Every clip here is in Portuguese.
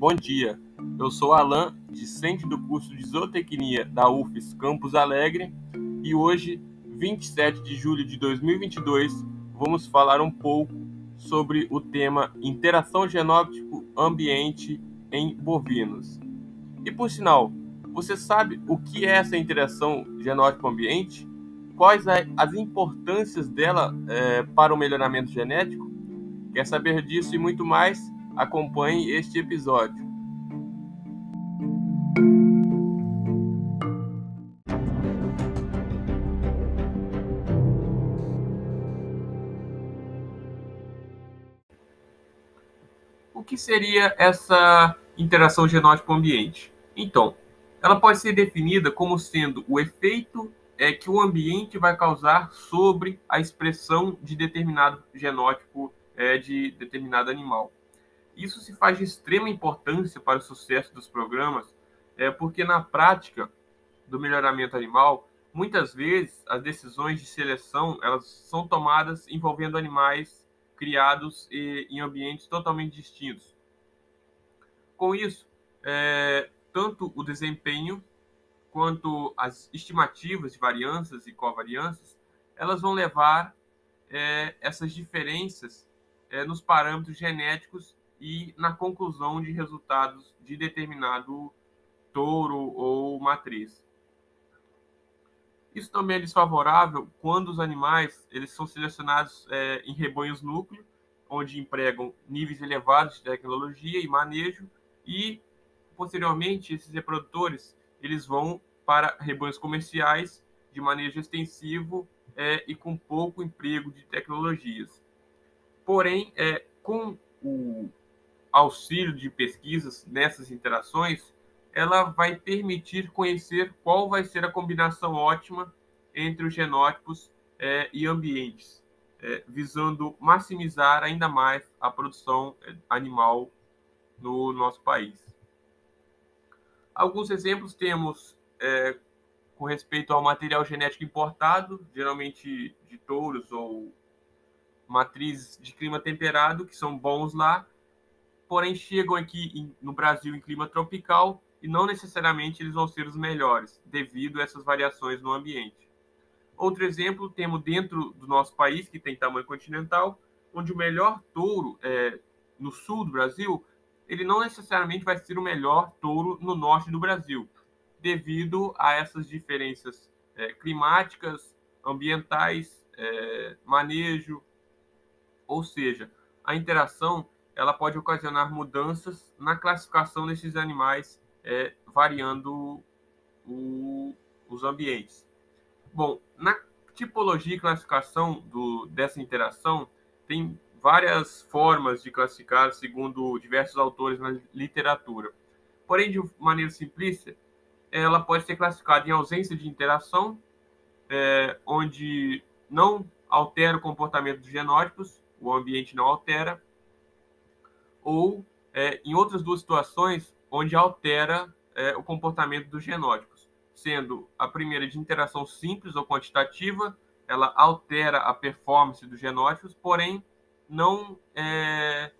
bom dia. Eu sou Alan, discente do curso de Zootecnia da UFES Campus Alegre, e hoje, 27 de julho de 2022, vamos falar um pouco sobre o tema interação genótipo-ambiente em bovinos. E por sinal, você sabe o que é essa interação genótipo-ambiente? Quais as importâncias dela é, para o melhoramento genético? Quer saber disso e muito mais? Acompanhe este episódio. O que seria essa interação genótipo-ambiente? Então, ela pode ser definida como sendo o efeito é, que o ambiente vai causar sobre a expressão de determinado genótipo é, de determinado animal. Isso se faz de extrema importância para o sucesso dos programas, é, porque na prática do melhoramento animal, muitas vezes as decisões de seleção elas são tomadas envolvendo animais criados em ambientes totalmente distintos. Com isso, é, tanto o desempenho quanto as estimativas de variâncias e covariâncias, elas vão levar é, essas diferenças é, nos parâmetros genéticos e na conclusão de resultados de determinado touro ou matriz. Isso também é desfavorável quando os animais eles são selecionados é, em rebanhos núcleo, onde empregam níveis elevados de tecnologia e manejo e posteriormente esses reprodutores eles vão para rebanhos comerciais de manejo extensivo é, e com pouco emprego de tecnologias. Porém, é, com o auxílio de pesquisas nessas interações, ela vai permitir conhecer qual vai ser a combinação ótima entre os genótipos é, e ambientes, é, visando maximizar ainda mais a produção é, animal no nosso país. Alguns exemplos temos é, com respeito ao material genético importado, geralmente de touros ou matrizes de clima temperado, que são bons lá, porém chegam aqui em, no Brasil em clima tropical e não necessariamente eles vão ser os melhores, devido a essas variações no ambiente. Outro exemplo, temos dentro do nosso país, que tem tamanho continental, onde o melhor touro é, no sul do Brasil, ele não necessariamente vai ser o melhor touro no norte do Brasil, devido a essas diferenças é, climáticas, ambientais, é, manejo, ou seja, a interação ela pode ocasionar mudanças na classificação desses animais, é, variando o, os ambientes. Bom, na tipologia e classificação do, dessa interação, tem várias formas de classificar, segundo diversos autores na literatura. Porém, de maneira simplista, ela pode ser classificada em ausência de interação, é, onde não altera o comportamento dos genótipos, o ambiente não altera, ou é, em outras duas situações onde altera é, o comportamento dos genótipos, sendo a primeira de interação simples ou quantitativa, ela altera a performance dos genótipos, porém não é,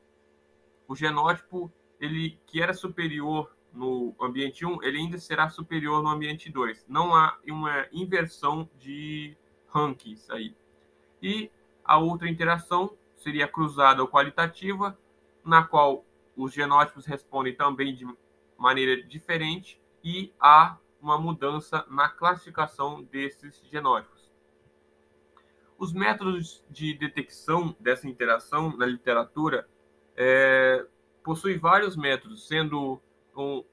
o genótipo ele que era superior no ambiente 1, ele ainda será superior no ambiente 2. Não há uma inversão de rankings aí. E a outra interação seria cruzada ou qualitativa, na qual os genótipos respondem também de maneira diferente e há uma mudança na classificação desses genótipos. Os métodos de detecção dessa interação na literatura é, possuem vários métodos, sendo um,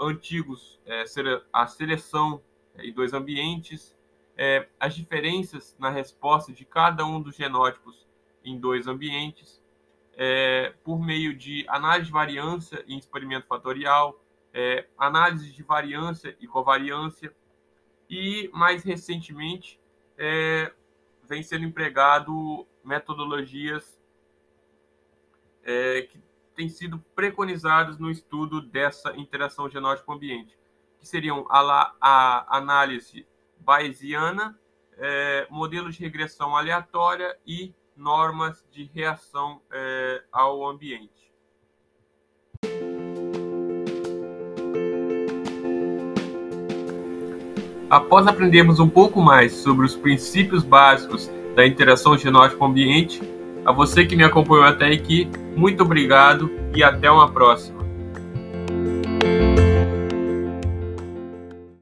antigos é, a seleção em dois ambientes, é, as diferenças na resposta de cada um dos genótipos em dois ambientes, é, por meio de análise de variância em experimento fatorial, é, análise de variância e covariância, e mais recentemente é, vem sendo empregado metodologias é, que têm sido preconizadas no estudo dessa interação genótipo-ambiente, que seriam a, a análise bayesiana, é, modelos de regressão aleatória e normas de reação é, ao ambiente. Após aprendermos um pouco mais sobre os princípios básicos da interação genótipo-ambiente, a você que me acompanhou até aqui, muito obrigado e até uma próxima.